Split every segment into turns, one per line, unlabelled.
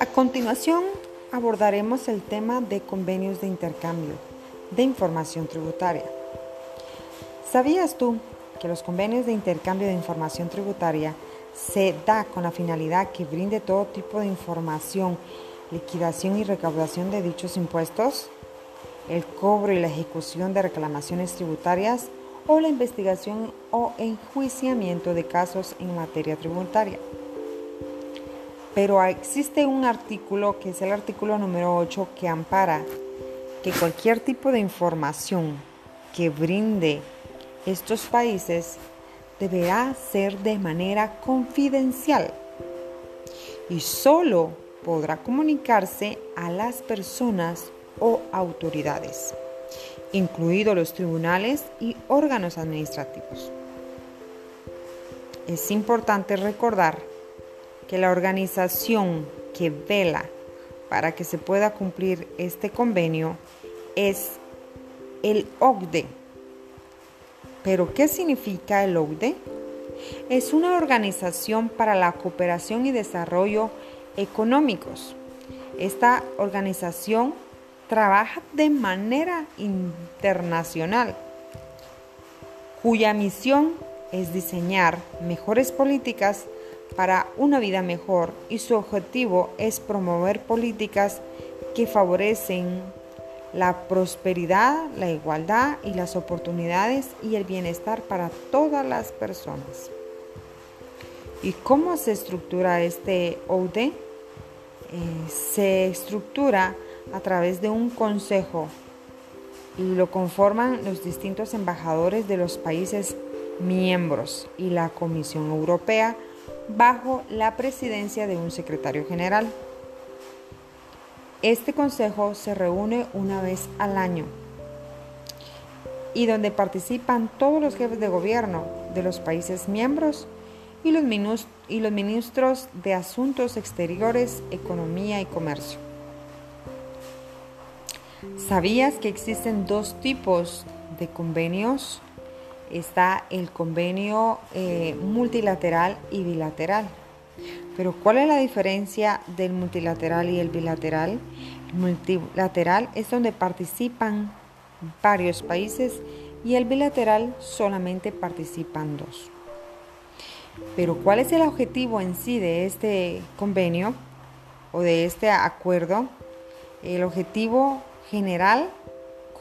A continuación abordaremos el tema de convenios de intercambio de información tributaria. ¿Sabías tú que los convenios de intercambio de información tributaria se da con la finalidad que brinde todo tipo de información, liquidación y recaudación de dichos impuestos, el cobro y la ejecución de reclamaciones tributarias o la investigación o enjuiciamiento de casos en materia tributaria? Pero existe un artículo, que es el artículo número 8, que ampara que cualquier tipo de información que brinde estos países deberá ser de manera confidencial y solo podrá comunicarse a las personas o autoridades, incluidos los tribunales y órganos administrativos. Es importante recordar que la organización que vela para que se pueda cumplir este convenio es el OCDE. ¿Pero qué significa el OCDE? Es una organización para la cooperación y desarrollo económicos. Esta organización trabaja de manera internacional, cuya misión es diseñar mejores políticas para una vida mejor y su objetivo es promover políticas que favorecen la prosperidad, la igualdad y las oportunidades y el bienestar para todas las personas. ¿Y cómo se estructura este OUD? Eh, se estructura a través de un consejo y lo conforman los distintos embajadores de los países miembros y la Comisión Europea bajo la presidencia de un secretario general. Este consejo se reúne una vez al año y donde participan todos los jefes de gobierno de los países miembros y los, ministros de Asuntos Exteriores, Economía y Comercio. ¿Sabías que existen dos tipos de convenios? Está el convenio eh, multilateral y bilateral. Pero ¿cuál es la diferencia del multilateral y el bilateral? El multilateral es donde participan varios países y el bilateral solamente participan dos. Pero ¿cuál es el objetivo en sí de este convenio o de este acuerdo? El objetivo general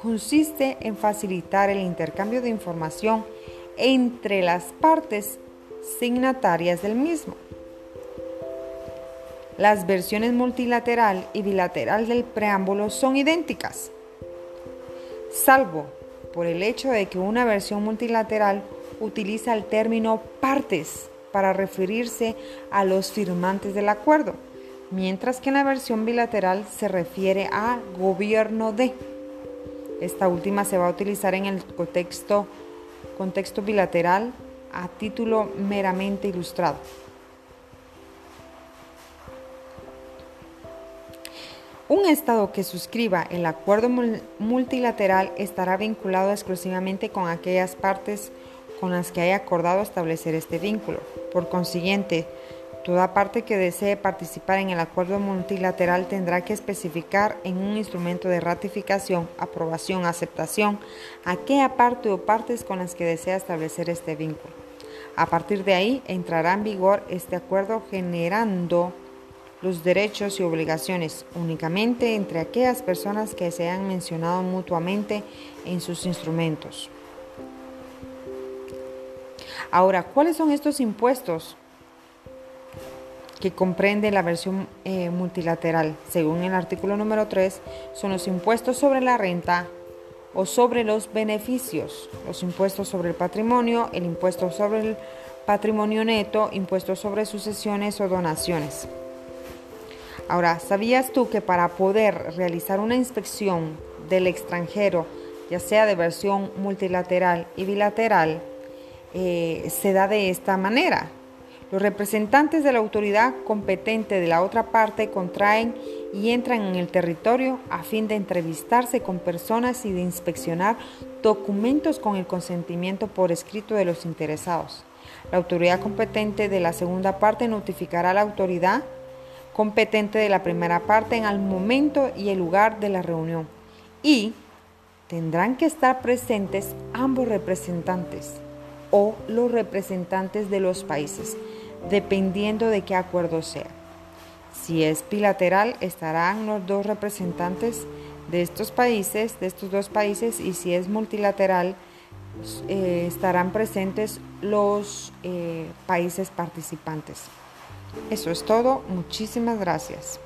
consiste en facilitar el intercambio de información entre las partes signatarias del mismo. Las versiones multilateral y bilateral del preámbulo son idénticas, salvo por el hecho de que una versión multilateral utiliza el término partes para referirse a los firmantes del acuerdo, mientras que en la versión bilateral se refiere a gobierno de. Esta última se va a utilizar en el contexto, contexto bilateral a título meramente ilustrado. Un Estado que suscriba el acuerdo multilateral estará vinculado exclusivamente con aquellas partes con las que haya acordado establecer este vínculo. Por consiguiente, toda parte que desee participar en el acuerdo multilateral tendrá que especificar en un instrumento de ratificación, aprobación, aceptación aquella parte o partes con las que desea establecer este vínculo. A partir de ahí entrará en vigor este acuerdo generando los derechos y obligaciones únicamente entre aquellas personas que se han mencionado mutuamente en sus instrumentos. Ahora, ¿cuáles son estos impuestos que comprende la versión eh, multilateral? Según el artículo número 3, son los impuestos sobre la renta o sobre los beneficios, los impuestos sobre el patrimonio, el impuesto sobre el patrimonio neto, impuestos sobre sucesiones o donaciones. Ahora, ¿sabías tú que para poder realizar una inspección del extranjero, ya sea de versión multilateral y bilateral, eh, se da de esta manera? Los representantes de la autoridad competente de la otra parte contraen y entran en el territorio a fin de entrevistarse con personas y de inspeccionar documentos con el consentimiento por escrito de los interesados. La autoridad competente de la segunda parte notificará a la autoridad competente de la primera parte en el momento y el lugar de la reunión. Y tendrán que estar presentes ambos representantes o los representantes de los países, dependiendo de qué acuerdo sea. Si es bilateral, estarán los dos representantes de estos países, de estos dos países, y si es multilateral, eh, estarán presentes los eh, países participantes. Eso es todo. Muchísimas gracias.